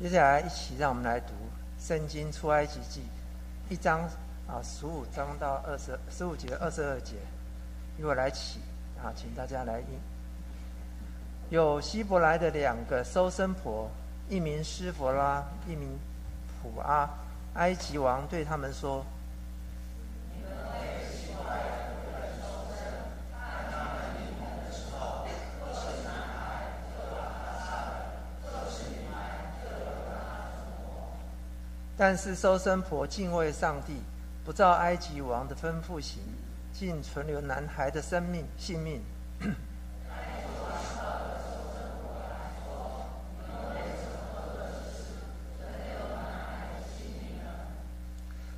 接下来，一起让我们来读《圣经出埃及记》一章啊，十五章到二十十五节二十二节，由我来起啊，请大家来应。有希伯来的两个收生婆，一名施弗拉，一名普阿。埃及王对他们说。但是收生婆敬畏上帝，不照埃及王的吩咐行，竟存留男孩的生命性命。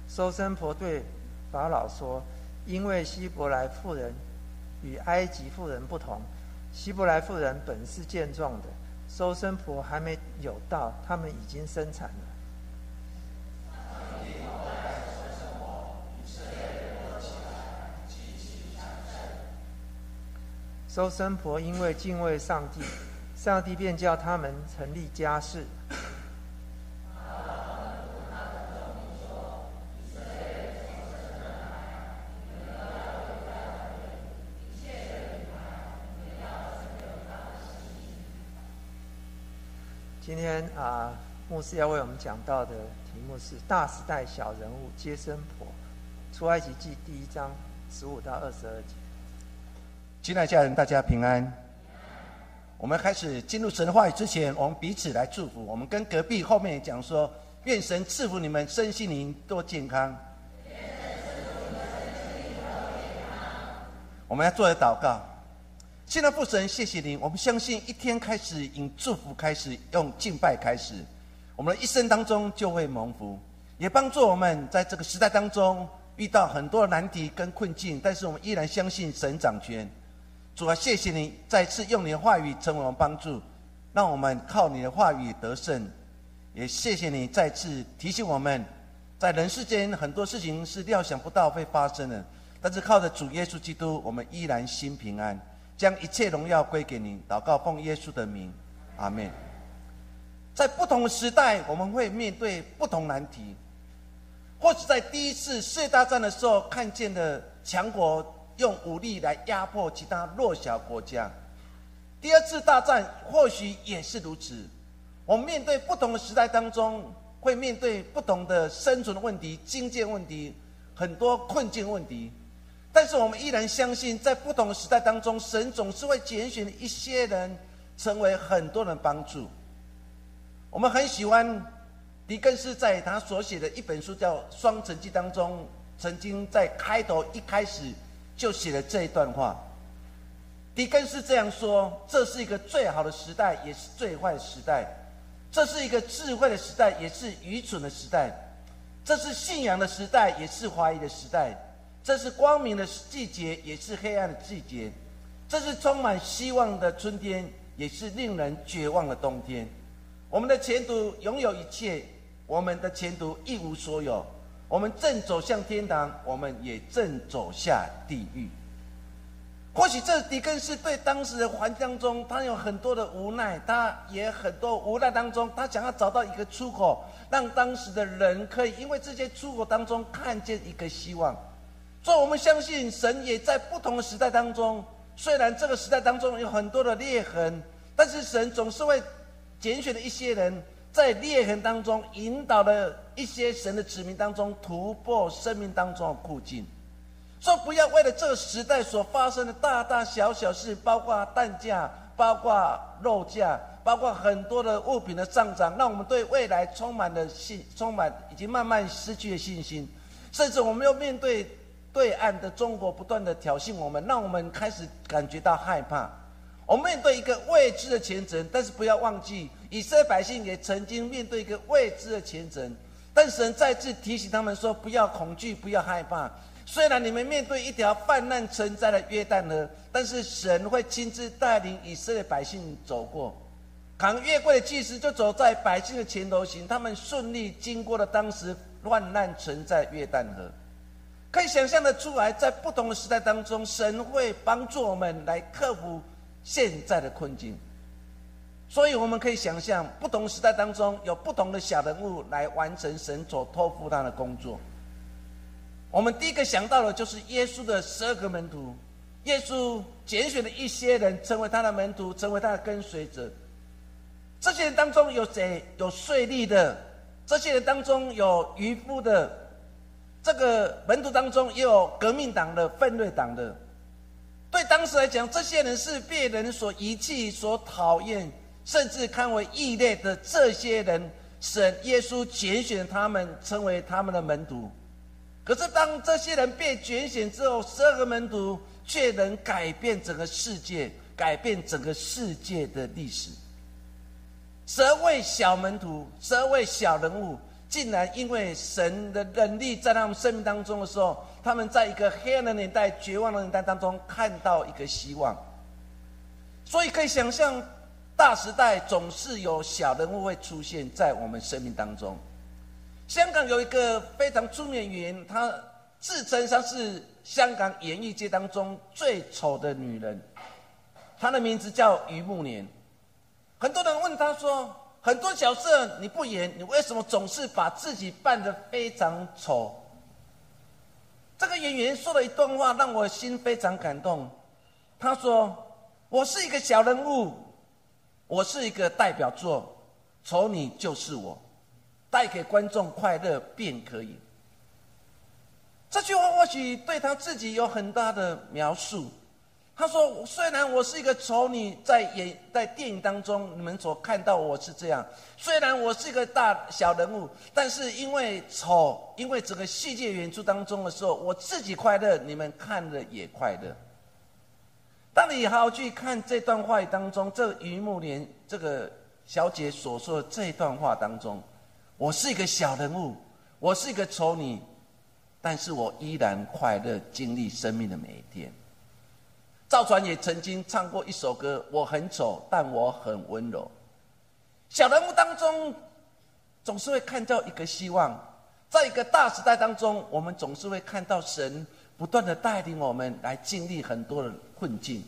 收生婆对法老说：“因为希伯来妇人与埃及妇人不同，希伯来妇人本是健壮的，收生婆还没有到，他们已经生产了。”收生婆因为敬畏上帝，上帝便叫他们成立家室。今天啊，牧师要为我们讲到的题目是“大时代小人物接生婆”，出埃及记第一章十五到二十二节。亲爱家人，大家平安。我们开始进入神的话语之前，我们彼此来祝福。我们跟隔壁后面讲说：愿神赐福你们身心灵多健康。我们要做的祷告。现在父神，谢谢您。我们相信一天开始，以祝福开始，用敬拜开始，我们的一生当中就会蒙福，也帮助我们在这个时代当中遇到很多的难题跟困境，但是我们依然相信神掌权。主啊，谢谢你再次用你的话语成为我们帮助，让我们靠你的话语得胜。也谢谢你再次提醒我们，在人世间很多事情是料想不到会发生的，但是靠着主耶稣基督，我们依然心平安，将一切荣耀归给你。祷告奉耶稣的名，阿门。在不同的时代，我们会面对不同难题，或是在第一次世界大战的时候看见的强国。用武力来压迫其他弱小国家。第二次大战或许也是如此。我们面对不同的时代当中，会面对不同的生存问题、经济问题、很多困境问题。但是我们依然相信，在不同的时代当中，神总是会拣选一些人，成为很多人帮助。我们很喜欢狄更斯在他所写的一本书叫《双城记》当中，曾经在开头一开始。就写了这一段话。狄更斯这样说：“这是一个最好的时代，也是最坏的时代；这是一个智慧的时代，也是愚蠢的时代；这是信仰的时代，也是怀疑的时代；这是光明的季节，也是黑暗的季节；这是充满希望的春天，也是令人绝望的冬天。我们的前途拥有一切，我们的前途一无所有。”我们正走向天堂，我们也正走下地狱。或许这狄更斯对当时的环境当中，他有很多的无奈，他也很多无奈当中，他想要找到一个出口，让当时的人可以因为这些出口当中看见一个希望。所以，我们相信神也在不同的时代当中，虽然这个时代当中有很多的裂痕，但是神总是会拣选的一些人。在裂痕当中，引导了一些神的子民当中突破生命当中的困境。说不要为了这个时代所发生的大大小小事，包括蛋价、包括肉价、包括很多的物品的上涨，让我们对未来充满了信，充满已经慢慢失去了信心。甚至我们又面对对岸的中国不断的挑衅我们，让我们开始感觉到害怕。我们面对一个未知的前程，但是不要忘记。以色列百姓也曾经面对一个未知的前程，但神再次提醒他们说：“不要恐惧，不要害怕。虽然你们面对一条泛滥成灾的约旦河，但是神会亲自带领以色列百姓走过。扛月柜的祭司就走在百姓的前头行，他们顺利经过了当时乱难存在约旦河。可以想象的出来，在不同的时代当中，神会帮助我们来克服现在的困境。”所以我们可以想象，不同时代当中有不同的小人物来完成神所托付他的工作。我们第一个想到的就是耶稣的十二个门徒，耶稣拣选了一些人成为他的门徒，成为他的跟随者。这些人当中有谁？有税吏的，这些人当中有渔夫的，这个门徒当中也有革命党的、奋锐党的。对当时来讲，这些人是被人所遗弃、所讨厌，甚至看为异类的。这些人，神耶稣拣选他们成为他们的门徒。可是，当这些人被拣选之后，十二个门徒却能改变整个世界，改变整个世界的历史。十二位小门徒，十二位小人物，竟然因为神的能力在他们生命当中的时候，他们在一个黑暗的年代、绝望的年代当中看到一个希望。所以可以想象，大时代总是有小人物会出现在我们生命当中。香港有一个非常出名演员，她自称她是香港演艺界当中最丑的女人，她的名字叫于慕莲。很多人问她说：“很多角色你不演，你为什么总是把自己扮得非常丑？”这个演员说了一段话，让我心非常感动。他说：“我是一个小人物，我是一个代表作，丑女就是我，带给观众快乐便可以。”这句话或许对他自己有很大的描述。他说：“虽然我是一个丑女，在演在电影当中，你们所看到我是这样。虽然我是一个大小人物，但是因为丑，因为整个戏剧演出当中的时候，我自己快乐，你们看了也快乐。当你好好去看这段话当中，这于木莲这个小姐所说的这段话当中，我是一个小人物，我是一个丑女，但是我依然快乐，经历生命的每一天。”赵传也曾经唱过一首歌：“我很丑，但我很温柔。”小人物当中，总是会看到一个希望。在一个大时代当中，我们总是会看到神不断的带领我们来经历很多的困境。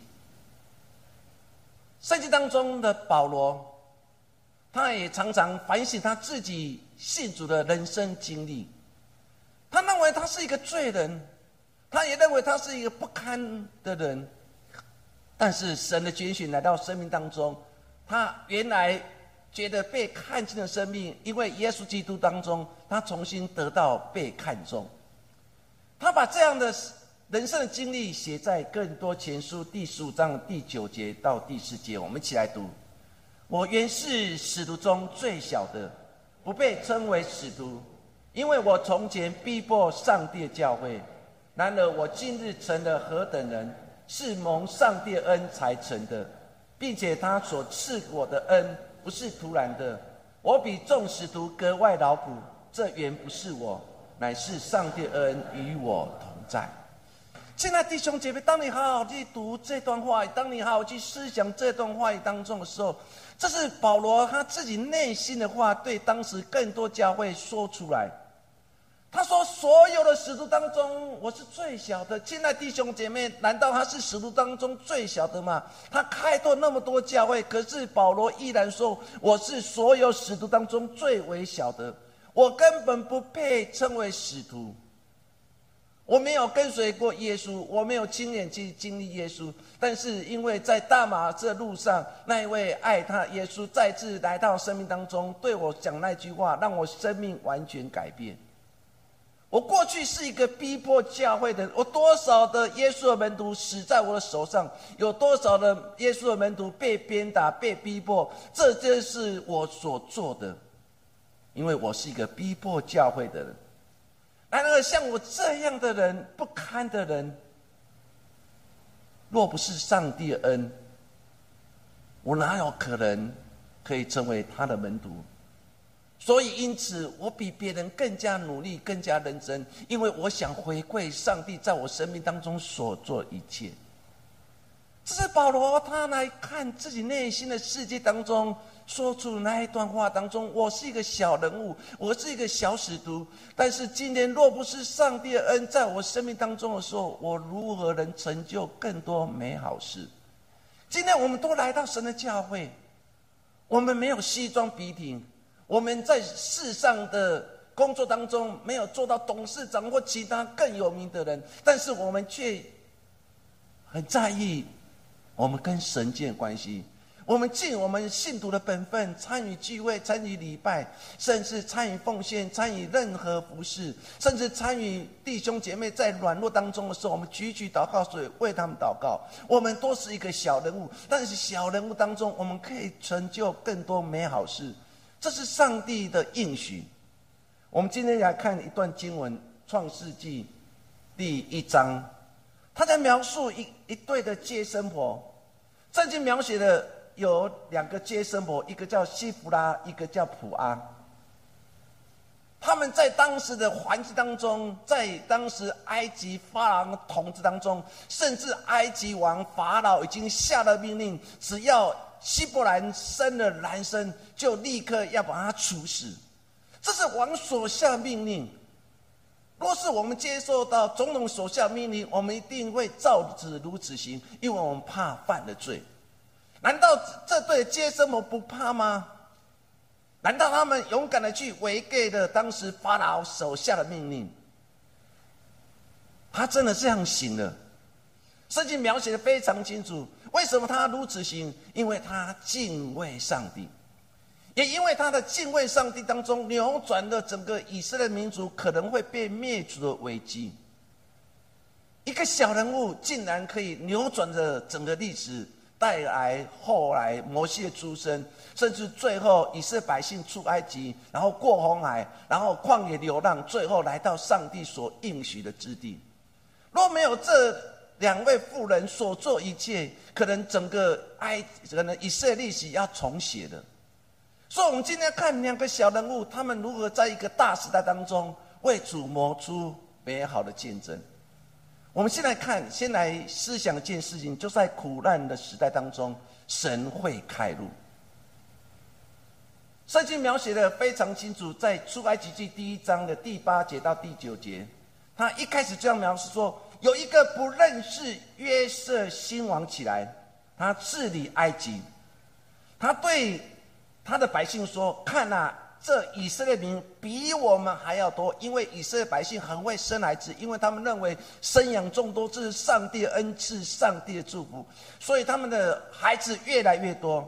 圣经当中的保罗，他也常常反省他自己信主的人生经历。他认为他是一个罪人，他也认为他是一个不堪的人。但是神的拣选来到生命当中，他原来觉得被看见的生命，因为耶稣基督当中，他重新得到被看重。他把这样的人生的经历写在更多前书第十五章第九节到第十节，我们一起来读。我原是使徒中最小的，不被称为使徒，因为我从前逼迫上帝教会。然而我今日成了何等人！是蒙上帝恩才成的，并且他所赐我的恩不是突然的。我比众使徒格外劳苦，这原不是我，乃是上帝恩与我同在。亲爱弟兄姐妹，当你好好去读这段话，当你好好去思想这段话语当中的时候，这是保罗他自己内心的话，对当时更多教会说出来。他说：“所有的使徒当中，我是最小的。亲爱弟兄姐妹，难道他是使徒当中最小的吗？他开拓那么多教会，可是保罗依然说：我是所有使徒当中最微小的。我根本不配称为使徒。我没有跟随过耶稣，我没有亲眼去经历耶稣。但是因为在大马这路上，那一位爱他耶稣再次来到生命当中，对我讲那句话，让我生命完全改变。”我过去是一个逼迫教会的，我多少的耶稣的门徒死在我的手上，有多少的耶稣的门徒被鞭打、被逼迫，这就是我所做的，因为我是一个逼迫教会的人。然而，像我这样的人、不堪的人，若不是上帝恩，我哪有可能可以成为他的门徒？所以，因此，我比别人更加努力，更加认真，因为我想回馈上帝在我生命当中所做一切。这是保罗他来看自己内心的世界当中说出那一段话当中：我是一个小人物，我是一个小使徒。但是今天若不是上帝的恩在我生命当中的时候，我如何能成就更多美好事？今天我们都来到神的教会。我们没有西装笔挺，我们在世上的工作当中没有做到董事长或其他更有名的人，但是我们却很在意我们跟神建关系。我们尽我们信徒的本分，参与聚会，参与礼拜，甚至参与奉献，参与任何服饰，甚至参与弟兄姐妹在软弱当中的时候，我们举举祷告所以为他们祷告。我们都是一个小人物，但是小人物当中，我们可以成就更多美好事。这是上帝的应许。我们今天来看一段经文，《创世纪》第一章，他在描述一一对的接生婆，圣经描写的。有两个接生婆，一个叫西弗拉，一个叫普阿。他们在当时的环境当中，在当时埃及法老统治当中，甚至埃及王法老已经下了命令，只要希伯兰生了男生，就立刻要把他处死。这是王所下命令。若是我们接受到总统所下命令，我们一定会照此如此行，因为我们怕犯了罪。难道这对接生婆不怕吗？难道他们勇敢的去违背了当时法老手下的命令？他真的这样行了？圣经描写的非常清楚。为什么他如此行？因为他敬畏上帝，也因为他的敬畏上帝当中扭转了整个以色列民族可能会被灭族的危机。一个小人物竟然可以扭转着整个历史。带来后来摩西的出生，甚至最后以色列百姓出埃及，然后过红海，然后旷野流浪，最后来到上帝所应许的之地。若没有这两位妇人所做一切，可能整个埃可能以色列历史要重写的。所以，我们今天看两个小人物，他们如何在一个大时代当中为主谋出美好的见证。我们先来看，先来思想一件事情，就在苦难的时代当中，神会开路。圣经描写的非常清楚，在出埃及记第一章的第八节到第九节，他一开始这样描述说：有一个不认识约瑟新王起来，他治理埃及，他对他的百姓说：看呐。这以色列民比我们还要多，因为以色列百姓很会生孩子，因为他们认为生养众多这是上帝的恩赐、上帝的祝福，所以他们的孩子越来越多。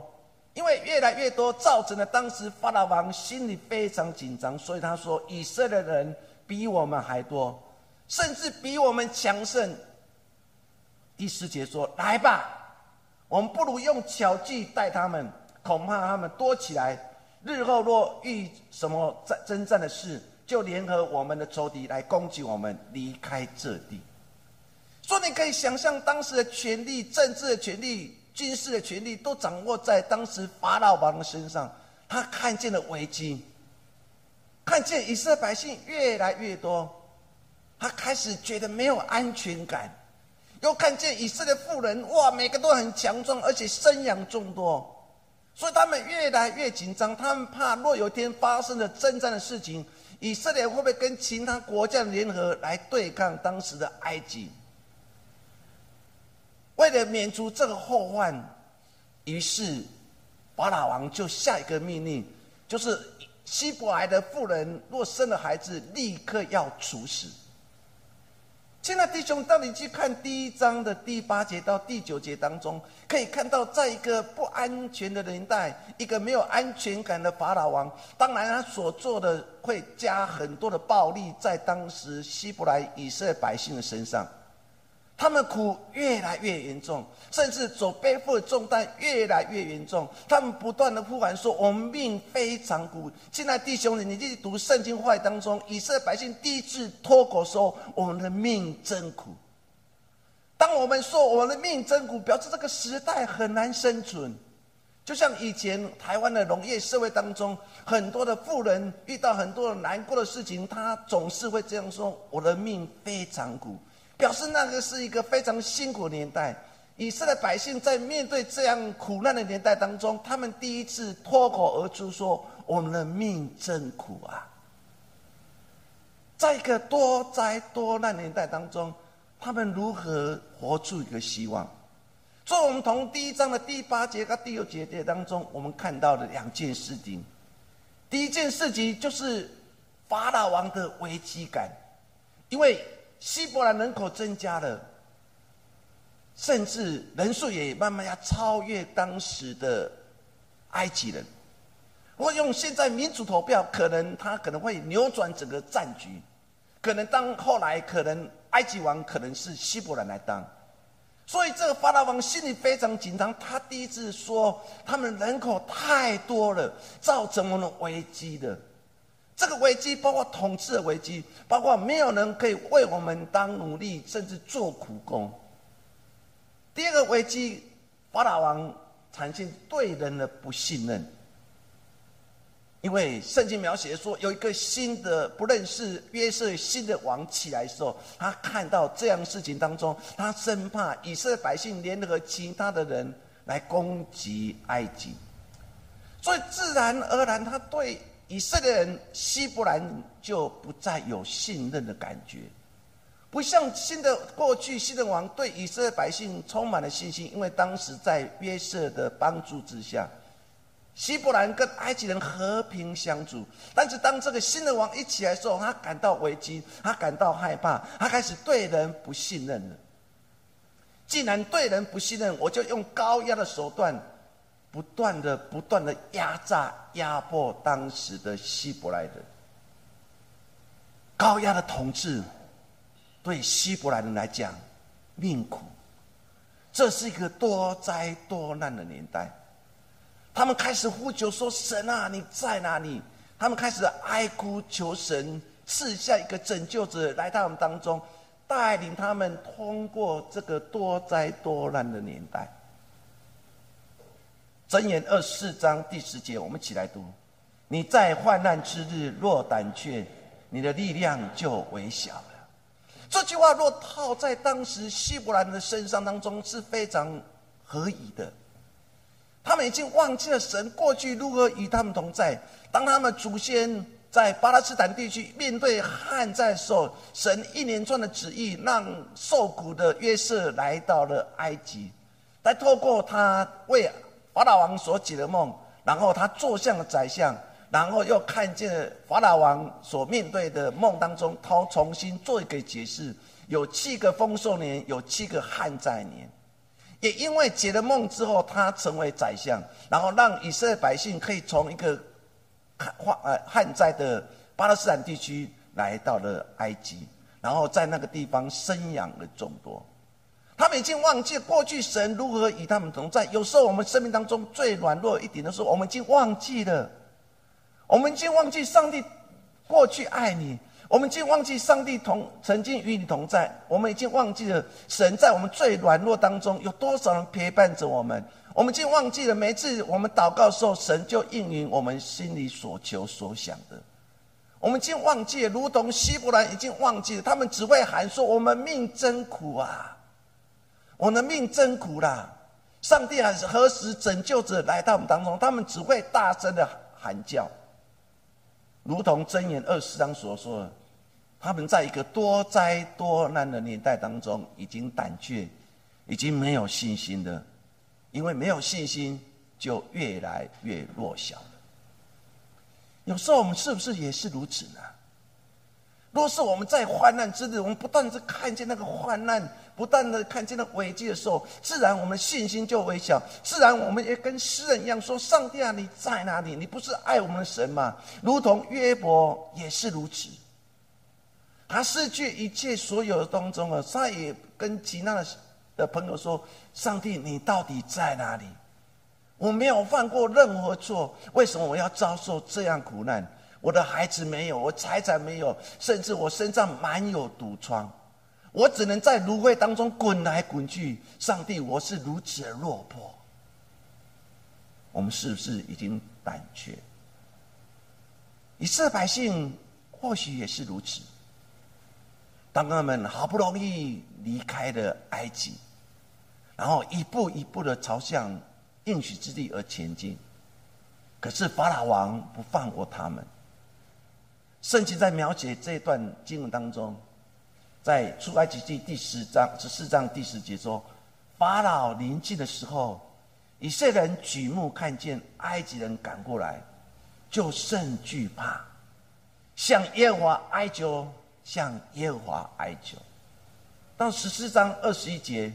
因为越来越多，造成了当时法老王心里非常紧张，所以他说：以色列人比我们还多，甚至比我们强盛。第四节说：来吧，我们不如用巧计带他们，恐怕他们多起来。日后若遇什么战征战的事，就联合我们的仇敌来攻击我们，离开这地。说你可以想象，当时的权力、政治的权力、军事的权力，都掌握在当时法老王的身上。他看见了危机，看见以色列百姓越来越多，他开始觉得没有安全感。又看见以色列妇人，哇，每个都很强壮，而且生养众多。所以他们越来越紧张，他们怕若有一天发生了征战的事情，以色列会不会跟其他国家联合来对抗当时的埃及？为了免除这个后患，于是法老王就下一个命令，就是希伯来的妇人若生了孩子，立刻要处死。现在弟兄，当你去看第一章的第八节到第九节当中，可以看到，在一个不安全的年代，一个没有安全感的法老王，当然他所做的会加很多的暴力在当时希伯来以色列百姓的身上。他们苦越来越严重，甚至所背负的重担越来越严重。他们不断的呼喊说：“我们命非常苦。”现在弟兄们，你去读圣经话当中，以色列百姓第一次脱口说：“我们的命真苦。”当我们说我们的命真苦，表示这个时代很难生存。就像以前台湾的农业社会当中，很多的富人遇到很多难过的事情，他总是会这样说：“我的命非常苦。”表示那个是一个非常辛苦的年代，以色列百姓在面对这样苦难的年代当中，他们第一次脱口而出说：“我们的命真苦啊！”在一个多灾多难年代当中，他们如何活出一个希望？所以，我们从第一章的第八节和第六节当中，我们看到了两件事情。第一件事情就是法老王的危机感，因为希伯来人口增加了，甚至人数也慢慢要超越当时的埃及人。如果用现在民主投票，可能他可能会扭转整个战局，可能当后来可能埃及王可能是希伯来来当，所以这个法老王心里非常紧张。他第一次说，他们人口太多了，造成我们危机的。这个危机包括统治的危机，包括没有人可以为我们当奴隶，甚至做苦工。第二个危机，法老王产生对人的不信任。因为圣经描写说，有一个新的不认识约瑟新的王起来的时候，他看到这样事情当中，他生怕以色列百姓联合其他的人来攻击埃及，所以自然而然，他对以色列人希伯兰就不再有信任的感觉，不像新的过去新的王对以色列百姓充满了信心，因为当时在约瑟的帮助之下。希伯兰跟埃及人和平相处，但是当这个新的王一起来的时候，他感到危机，他感到害怕，他开始对人不信任了。既然对人不信任，我就用高压的手段，不断的、不断的压榨、压迫当时的希伯来人。高压的统治对希伯来人来讲命苦，这是一个多灾多难的年代。他们开始呼求说：“神啊，你在哪里？”他们开始哀哭求神赐下一个拯救者来到我们当中，带领他们通过这个多灾多难的年代。箴言二十四章第十节，我们一起来读：“你在患难之日若胆怯，你的力量就微小了。”这句话若套在当时希伯来人的身上当中，是非常合宜的。他们已经忘记了神过去如何与他们同在。当他们祖先在巴勒斯坦地区面对旱灾的时候，神一连串的旨意让受苦的约瑟来到了埃及，来透过他为法老王所解的梦，然后他坐向了宰相，然后又看见法老王所面对的梦当中，他重新做一个解释：有七个丰收年，有七个旱灾年。也因为解了梦之后，他成为宰相，然后让以色列百姓可以从一个旱呃旱灾的巴勒斯坦地区来到了埃及，然后在那个地方生养了众多。他们已经忘记过去神如何与他们同在。有时候我们生命当中最软弱一点的时候，我们已经忘记了，我们已经忘记上帝过去爱你。我们已经忘记上帝同曾经与你同在，我们已经忘记了神在我们最软弱当中有多少人陪伴着我们。我们已经忘记了每次我们祷告的时候，神就应允我们心里所求所想的。我们已经忘记了，如同希伯来已经忘记了，他们只会喊说：“我们命真苦啊，我的命真苦啦！”上帝还是何时拯救者来到我们当中？他们只会大声的喊叫。如同箴言二十章所说，他们在一个多灾多难的年代当中，已经胆怯，已经没有信心的，因为没有信心，就越来越弱小了。有时候我们是不是也是如此呢？若是我们在患难之日，我们不断的看见那个患难，不断的看见那危机的时候，自然我们信心就微小，自然我们也跟诗人一样说：“上帝啊，你在哪里？你不是爱我们的神吗？”如同约伯也是如此，他失去一切所有的当中啊，他也跟其他的的朋友说：“上帝，你到底在哪里？我没有犯过任何错，为什么我要遭受这样苦难？”我的孩子没有，我财产没有，甚至我身上满有毒疮，我只能在芦苇当中滚来滚去。上帝，我是如此的落魄。我们是不是已经胆怯？以色列百姓或许也是如此。当他们好不容易离开了埃及，然后一步一步的朝向应许之地而前进，可是法老王不放过他们。圣经在描写这段经文当中，在出埃及记第十章十四章第十节说：“法老临近的时候，以色列人举目看见埃及人赶过来，就甚惧怕，向耶和华哀求，向耶和华哀求。到十四章二十一节，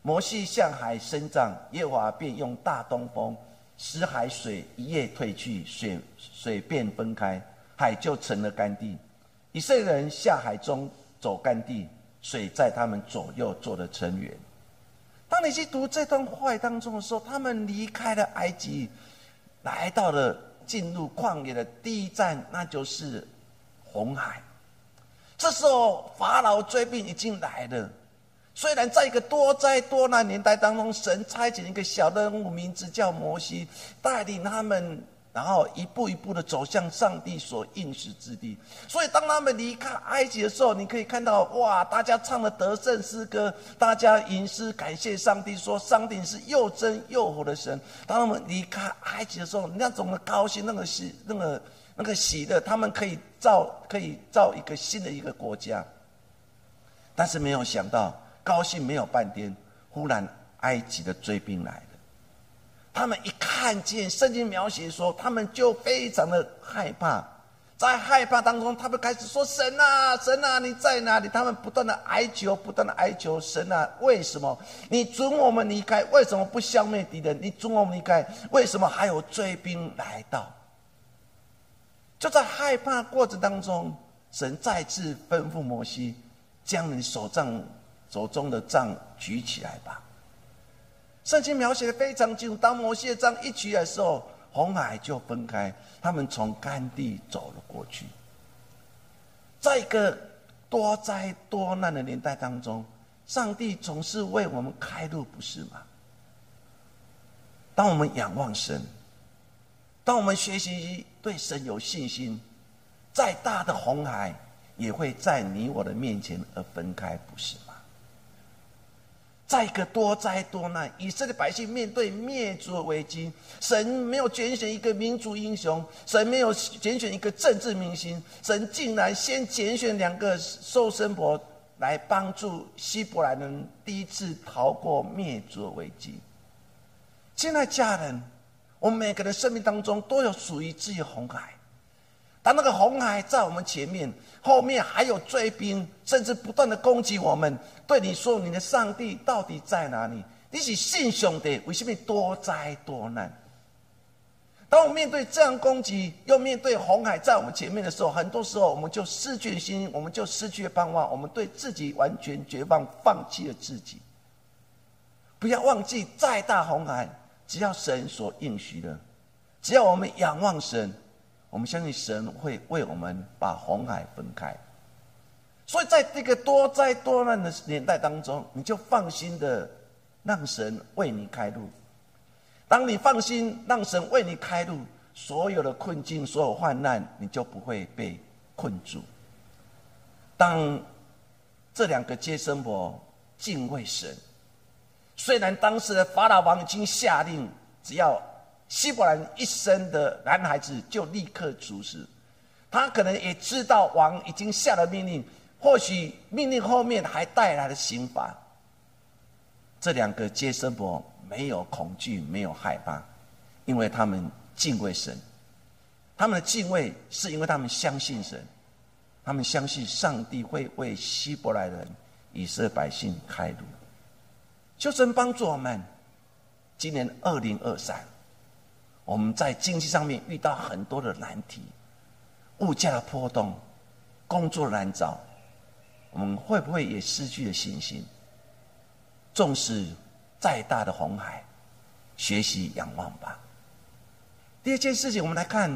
摩西向海伸杖，耶和华便用大东风使海水一夜退去，水水便分开，海就成了干地。以色列人下海中走干地，水在他们左右做了成员。当你去读这段话当中的时候，他们离开了埃及，来到了进入旷野的第一站，那就是红海。这时候法老追兵已经来了。虽然在一个多灾多难年代当中，神差遣一个小人物，名字叫摩西，带领他们，然后一步一步的走向上帝所应许之地。所以当他们离开埃及的时候，你可以看到，哇，大家唱了得胜诗歌，大家吟诗感谢上帝，说上帝是又真又活的神。当他们离开埃及的时候，那种的高兴，那个喜，那个那个喜的，他们可以造，可以造一个新的一个国家。但是没有想到。高兴没有半天，忽然埃及的追兵来了。他们一看见圣经描写说，他们就非常的害怕。在害怕当中，他们开始说：“神啊，神啊，你在哪里？”他们不断的哀求，不断的哀求神啊，为什么你准我们离开？为什么不消灭敌人？你准我们离开，为什么还有追兵来到？就在害怕过程当中，神再次吩咐摩西，将你手杖。手中的杖举起来吧。圣经描写的非常清楚，当摩西的杖一举来的时候，红海就分开，他们从干地走了过去。在一个多灾多难的年代当中，上帝总是为我们开路，不是吗？当我们仰望神，当我们学习对神有信心，再大的红海也会在你我的面前而分开，不是吗？在一个多灾多难，以色列百姓面对灭族的危机，神没有拣选一个民族英雄，神没有拣选一个政治明星，神竟然先拣选两个受生婆来帮助希伯来人第一次逃过灭族的危机。亲爱家人，我们每个人生命当中都有属于自己的红海。当那个红海在我们前面，后面还有追兵，甚至不断的攻击我们。对你说：“你的上帝到底在哪里？你是信兄弟，为什么多灾多难？”当我面对这样攻击，又面对红海在我们前面的时候，很多时候我们就失去了信心，我们就失去了盼望，我们对自己完全绝望，放弃了自己。不要忘记，再大红海，只要神所应许的，只要我们仰望神。我们相信神会为我们把红海分开，所以在这个多灾多难的年代当中，你就放心的让神为你开路。当你放心让神为你开路，所有的困境、所有患难，你就不会被困住。当这两个接生婆敬畏神，虽然当时的法老王已经下令，只要。希伯兰一生的男孩子就立刻处死，他可能也知道王已经下了命令，或许命令后面还带来了刑罚。这两个接生婆没有恐惧，没有害怕，因为他们敬畏神。他们的敬畏是因为他们相信神，他们相信上帝会为希伯来人、以色列百姓开路。求神帮助我们，今年二零二三。我们在经济上面遇到很多的难题，物价的波动，工作难找，我们会不会也失去了信心？纵使再大的红海，学习仰望吧。第二件事情，我们来看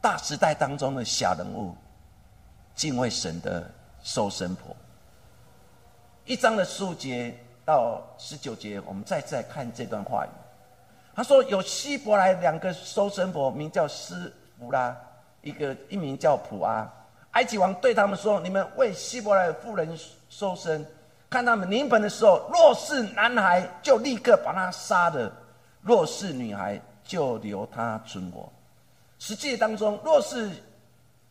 大时代当中的小人物，敬畏神的收生婆。一章的十五节到十九节，我们再再看这段话语。他说：“有希伯来两个收生婆，名叫斯弗拉，一个一名叫普阿。埃及王对他们说：‘你们为希伯来妇人收生，看他们临盆的时候，若是男孩，就立刻把他杀了；若是女孩，就留他存活。’实际当中，若是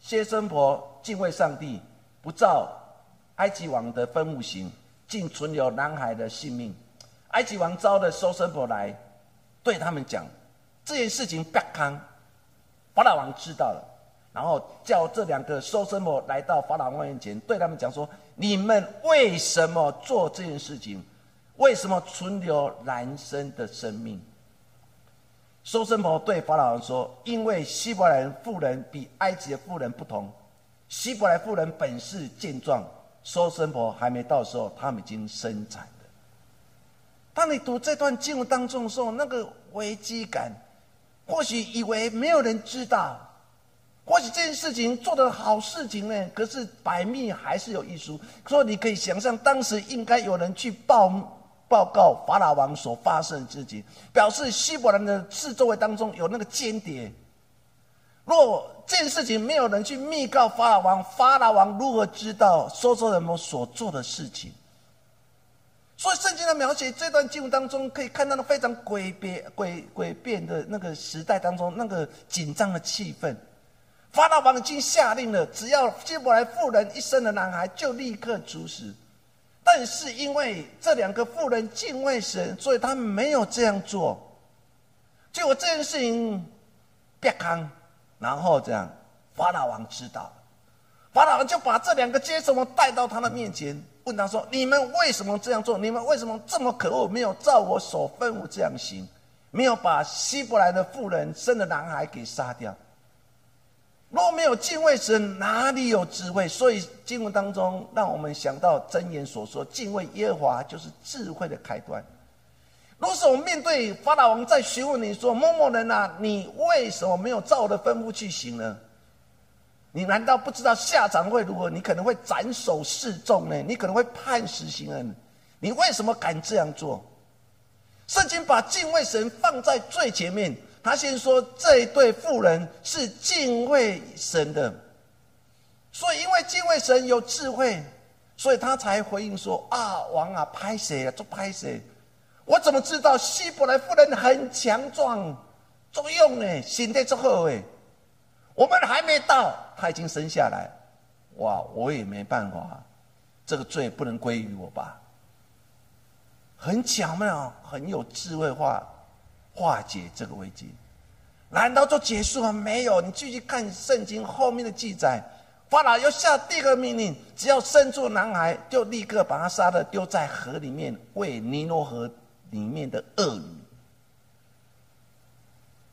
接生婆敬畏上帝，不照埃及王的吩咐行，竟存留男孩的性命。”埃及王招的收生婆来，对他们讲这件事情不康，法老王知道了，然后叫这两个收生婆来到法老王面前，对他们讲说：你们为什么做这件事情？为什么存留男生的生命？收生婆对法老王说：因为希伯来妇人比埃及的妇人不同，希伯来妇人本是健壮。收生婆还没到时候，他们已经生产。当你读这段经文当中的时候，那个危机感，或许以为没有人知道，或许这件事情做的好事情呢，可是百密还是有一疏。所以你可以想象，当时应该有人去报报告法老王所发生的事情，表示希伯兰的四周围当中有那个间谍。若这件事情没有人去密告法老王，法老王如何知道说说人们所做的事情？所以圣经的描写这段经文当中，可以看到那非常诡别、诡诡变的那个时代当中那个紧张的气氛。法老王已经下令了，只要希伯来妇人一生的男孩，就立刻处死。但是因为这两个妇人敬畏神，所以他们没有这样做。结果这件事情别康。然后这样，法老王知道，法老王就把这两个接什么带到他的面前，问他说：“你们为什么这样做？你们为什么这么可恶？没有照我所吩咐这样行，没有把希伯来的妇人生的男孩给杀掉？若没有敬畏神，哪里有智慧？所以经文当中让我们想到箴言所说：敬畏耶和华就是智慧的开端。”如果是我们面对法老王在询问你说：“某某人啊，你为什么没有照我的吩咐去行呢？你难道不知道下场会如何？你可能会斩首示众呢？你可能会判死刑呢？你为什么敢这样做？”圣经把敬畏神放在最前面，他先说这一对妇人是敬畏神的，所以因为敬畏神有智慧，所以他才回应说：“啊，王啊，拍谁啊？做拍谁？”我怎么知道希伯来夫人很强壮，作用呢？心态之后哎，我们还没到，他已经生下来，哇！我也没办法，这个罪不能归于我吧？很巧妙，很有智慧化化解这个危机。难道就结束了？没有，你继续看圣经后面的记载，法老又下第二个命令：只要生出男孩，就立刻把他杀了，丢在河里面，喂尼罗河。里面的鳄鱼，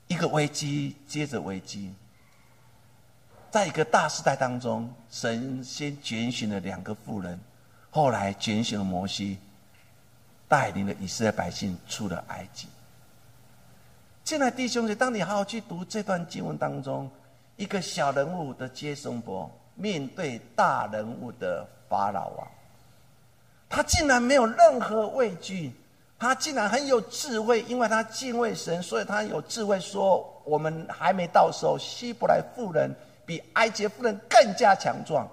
一个危机接着危机，在一个大时代当中，神先拣选了两个妇人，后来拣选了摩西，带领了以色列百姓出了埃及。进来弟兄姐当你好好去读这段经文当中，一个小人物的接生伯面对大人物的法老王，他竟然没有任何畏惧。他竟然很有智慧，因为他敬畏神，所以他有智慧说：“我们还没到时候，希伯来妇人比埃及夫人更加强壮，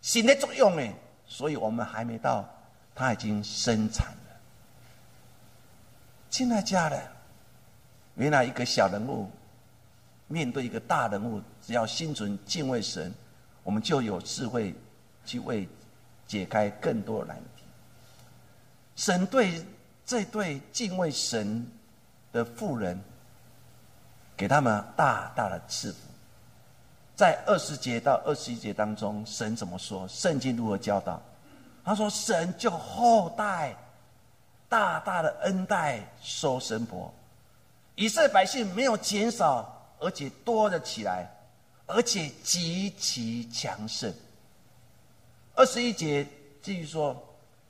心的作用呢，所以我们还没到，他已经生产了。”亲爱家人，原来一个小人物面对一个大人物，只要心存敬畏神，我们就有智慧去为解开更多难题。神对。这对敬畏神的妇人，给他们大大的赐福。在二十节到二十一节当中，神怎么说？圣经如何教导？他说：“神就后代大大的恩待收神婆，以色列百姓没有减少，而且多了起来，而且极其强盛。”二十一节继续说。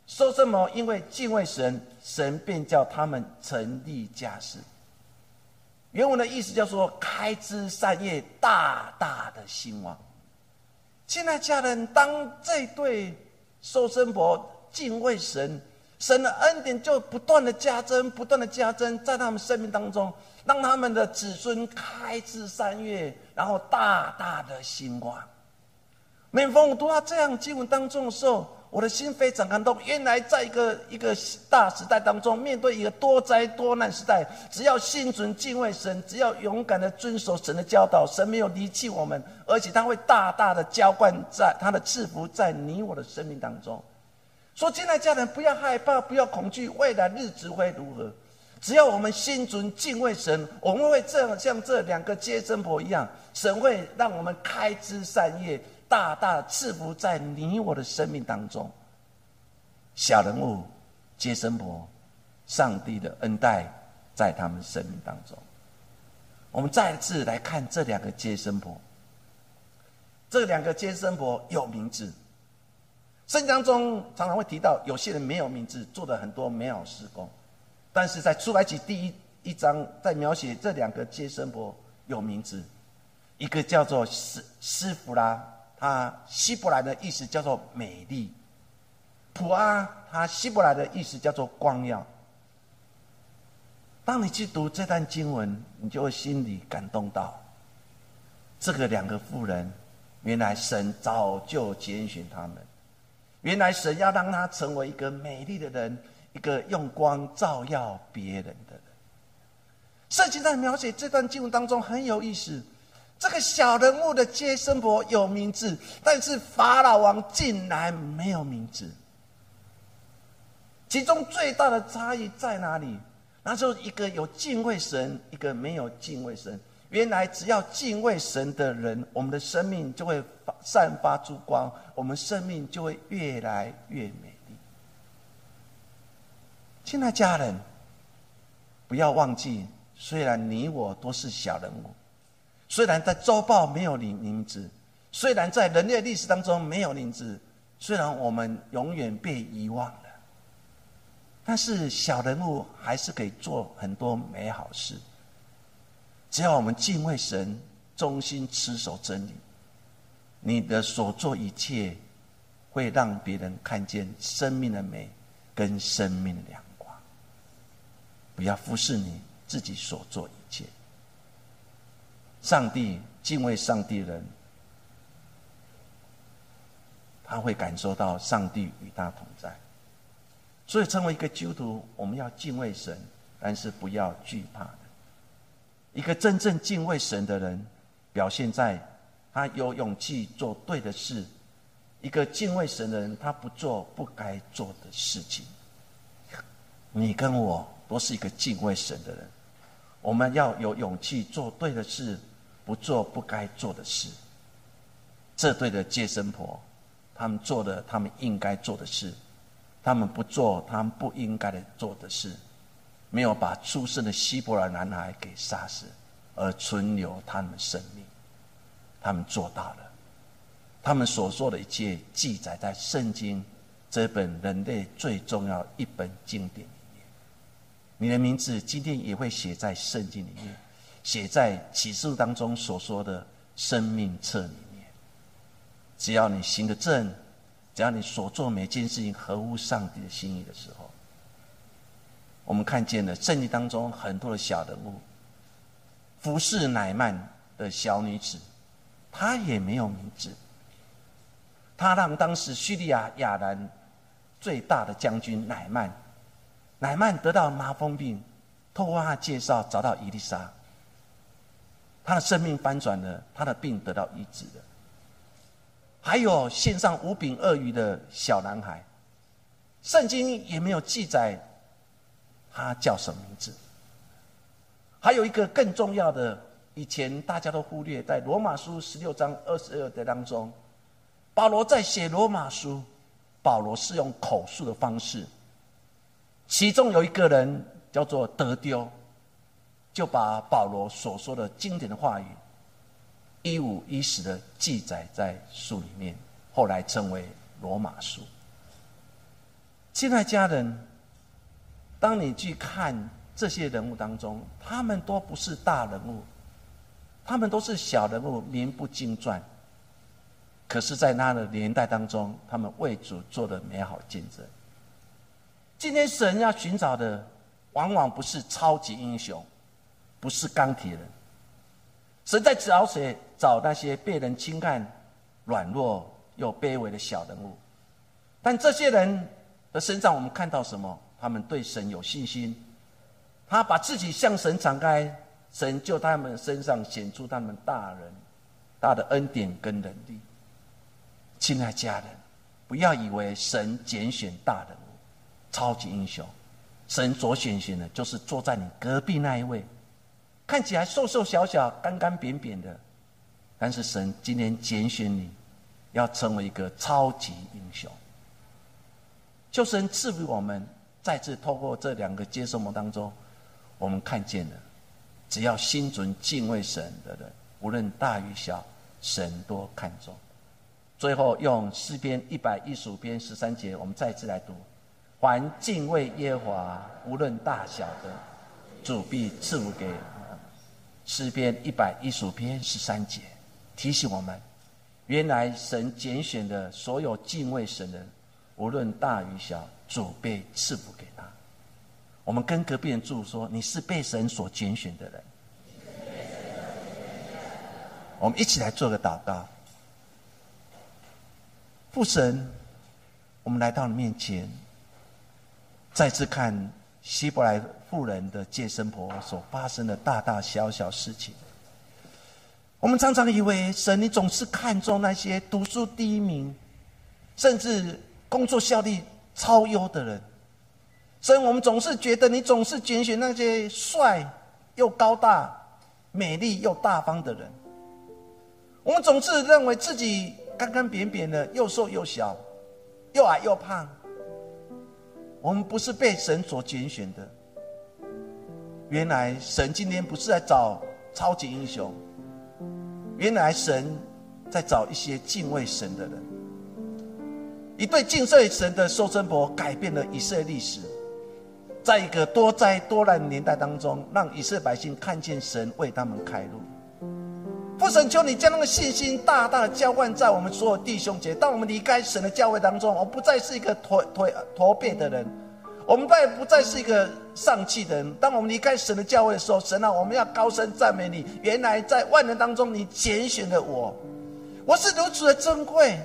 说什么？因为敬畏神，神便叫他们成立家室。原文的意思叫做开枝散叶，大大的兴旺。亲爱家人，当这对收生婆敬畏神，神的恩典就不断的加增，不断的加增，在他们生命当中，让他们的子孙开枝散叶，然后大大的兴旺。每逢我读到这样经文当中的时候，我的心非常感动。原来在一个一个大时代当中，面对一个多灾多难时代，只要心存敬畏神，只要勇敢的遵守神的教导，神没有离弃我们，而且他会大大的浇灌在他的赐福在你我的生命当中。说：“亲爱家人，不要害怕，不要恐惧，未来日子会如何？只要我们心存敬畏神，我们会这样像这两个接生婆一样，神会让我们开枝散叶，大大赐福在你我的生命当中。小人物接生婆，上帝的恩待在他们生命当中。我们再次来看这两个接生婆，这两个接生婆有名字。”圣经当中常常会提到，有些人没有名字，做了很多美好施工，但是在出埃及第一一章，在描写这两个接生婆有名字，一个叫做斯斯弗拉，他希伯来的意思叫做美丽；普阿，他希伯来的意思叫做光耀。当你去读这段经文，你就会心里感动到，这个两个妇人，原来神早就拣选他们。原来神要让他成为一个美丽的人，一个用光照耀别人的人。圣经在描写这段经文当中很有意思，这个小人物的接生婆有名字，但是法老王竟然没有名字。其中最大的差异在哪里？那就一个有敬畏神，一个没有敬畏神。原来只要敬畏神的人，我们的生命就会发散发出光，我们生命就会越来越美丽。亲爱家人，不要忘记，虽然你我都是小人物，虽然在周报没有你名字，虽然在人类历史当中没有名字，虽然我们永远被遗忘了，但是小人物还是可以做很多美好事。只要我们敬畏神，忠心持守真理，你的所做一切，会让别人看见生命的美跟生命的亮光。不要忽视你自己所做。上帝敬畏上帝人，他会感受到上帝与他同在。所以，成为一个基督徒，我们要敬畏神，但是不要惧怕。一个真正敬畏神的人，表现在他有勇气做对的事。一个敬畏神的人，他不做不该做的事情。你跟我都是一个敬畏神的人，我们要有勇气做对的事，不做不该做的事。这对的接生婆，他们做的他们应该做的事，他们不做他们不应该的做的事。没有把出生的希伯来男孩给杀死，而存留他们生命，他们做到了。他们所做的一切记载在圣经这本人类最重要一本经典里面。你的名字今天也会写在圣经里面，写在启示当中所说的生命册里面。只要你行得正，只要你所做每件事情合乎上帝的心意的时候。我们看见了圣经当中很多的小人物，服侍乃曼的小女子，她也没有名字。她让当时叙利亚亚兰最大的将军乃曼，乃曼得到麻风病，透过他介绍找到伊丽莎，他的生命翻转了，他的病得到医治了。还有献上五饼鳄鱼的小男孩，圣经也没有记载。他叫什么名字？还有一个更重要的，以前大家都忽略，在罗马书十六章二十二节当中，保罗在写罗马书，保罗是用口述的方式，其中有一个人叫做德丢，就把保罗所说的经典的话语一五一十的记载在书里面，后来称为罗马书。亲爱家人。当你去看这些人物当中，他们都不是大人物，他们都是小人物，名不经传。可是，在那的年代当中，他们为主做的美好见证。今天神要寻找的，往往不是超级英雄，不是钢铁人。神在找谁？找那些被人轻看、软弱又卑微的小人物。但这些人的身上，我们看到什么？他们对神有信心，他把自己向神敞开，神就他们身上显出他们大人大的恩典跟能力。亲爱家人，不要以为神拣选大人物、超级英雄，神所选选的，就是坐在你隔壁那一位，看起来瘦瘦小小、干干扁扁的，但是神今天拣选你，要成为一个超级英雄。就神赐予我们，再次透过这两个接受模当中，我们看见了，只要心存敬畏神的人，无论大与小，神都看重。最后用诗篇一百一十五篇十三节，我们再次来读：凡敬畏耶和华，无论大小的，主必赐福给。诗篇一百一十五篇十三节，提醒我们，原来神拣选的所有敬畏神的人，无论大与小，主被赐福给他。我们跟隔壁人祝说：你是被神所拣选的人。我们一起来做个祷告。父神，我们来到你面前，再次看希伯来妇人的接生婆所发生的大大小小事情。我们常常以为神，你总是看重那些读书第一名，甚至工作效率超优的人。神，我们总是觉得你总是拣选那些帅又高大、美丽又大方的人。我们总是认为自己。干干扁扁的，又瘦又小，又矮又胖。我们不是被神所拣选的。原来神今天不是在找超级英雄，原来神在找一些敬畏神的人。一对敬畏神的收生婆，改变了以色列历史。在一个多灾多难年代当中，让以色列百姓看见神为他们开路。父神，求你将那个信心大大的浇灌在我们所有弟兄姐。当我们离开神的教会当中，我不再是一个驼驼驼背的人，我们再不再是一个丧气的人。当我们离开神的教会的时候，神啊，我们要高声赞美你。原来在万人当中，你拣选了我，我是如此的珍贵。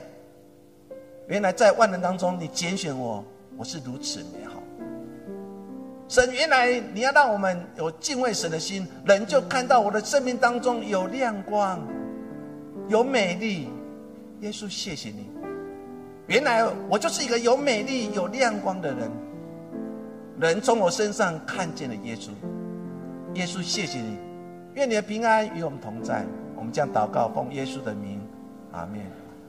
原来在万人当中，你拣选我，我是如此美好。神，原来你要让我们有敬畏神的心，人就看到我的生命当中有亮光，有美丽。耶稣，谢谢你。原来我就是一个有美丽、有亮光的人，人从我身上看见了耶稣。耶稣，谢谢你。愿你的平安与我们同在。我们将祷告，奉耶稣的名，阿门。